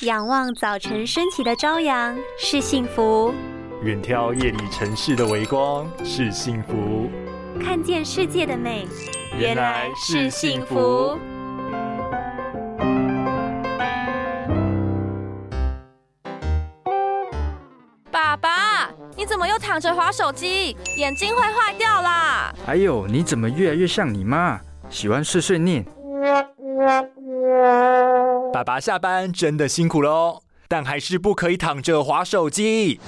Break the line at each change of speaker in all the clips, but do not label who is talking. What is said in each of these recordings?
仰望早晨升起的朝阳是幸福，
远眺夜里城市的微光是幸福，
看见世界的美
原来是幸福。
爸爸，你怎么又躺着划手机？眼睛会坏掉啦！
哎呦，你怎么越来越像你妈，喜欢碎碎念？
爸爸下班真的辛苦喽，但还是不可以躺着划手机。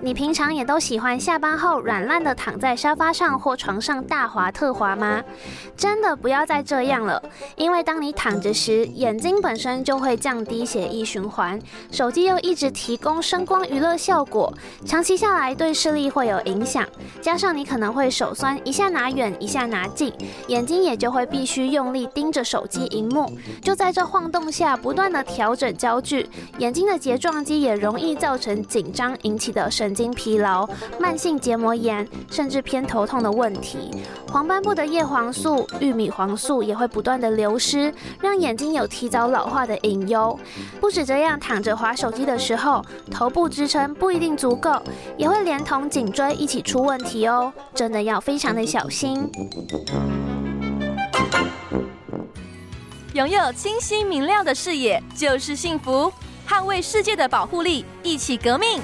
你平常也都喜欢下班后软烂的躺在沙发上或床上大滑特滑吗？真的不要再这样了，因为当你躺着时，眼睛本身就会降低血液循环，手机又一直提供声光娱乐效果，长期下来对视力会有影响。加上你可能会手酸，一下拿远一下拿近，眼睛也就会必须用力盯着手机荧幕。就在这晃动下，不断的调整焦距，眼睛的睫状肌也容易造成紧张引起的神。经疲劳、慢性结膜炎，甚至偏头痛的问题。黄斑部的叶黄素、玉米黄素也会不断的流失，让眼睛有提早老化的隐忧。不止这样，躺着滑手机的时候，头部支撑不一定足够，也会连同颈椎一起出问题哦。真的要非常的小心。
拥有清晰明亮的视野就是幸福，捍卫世界的保护力，一起革命。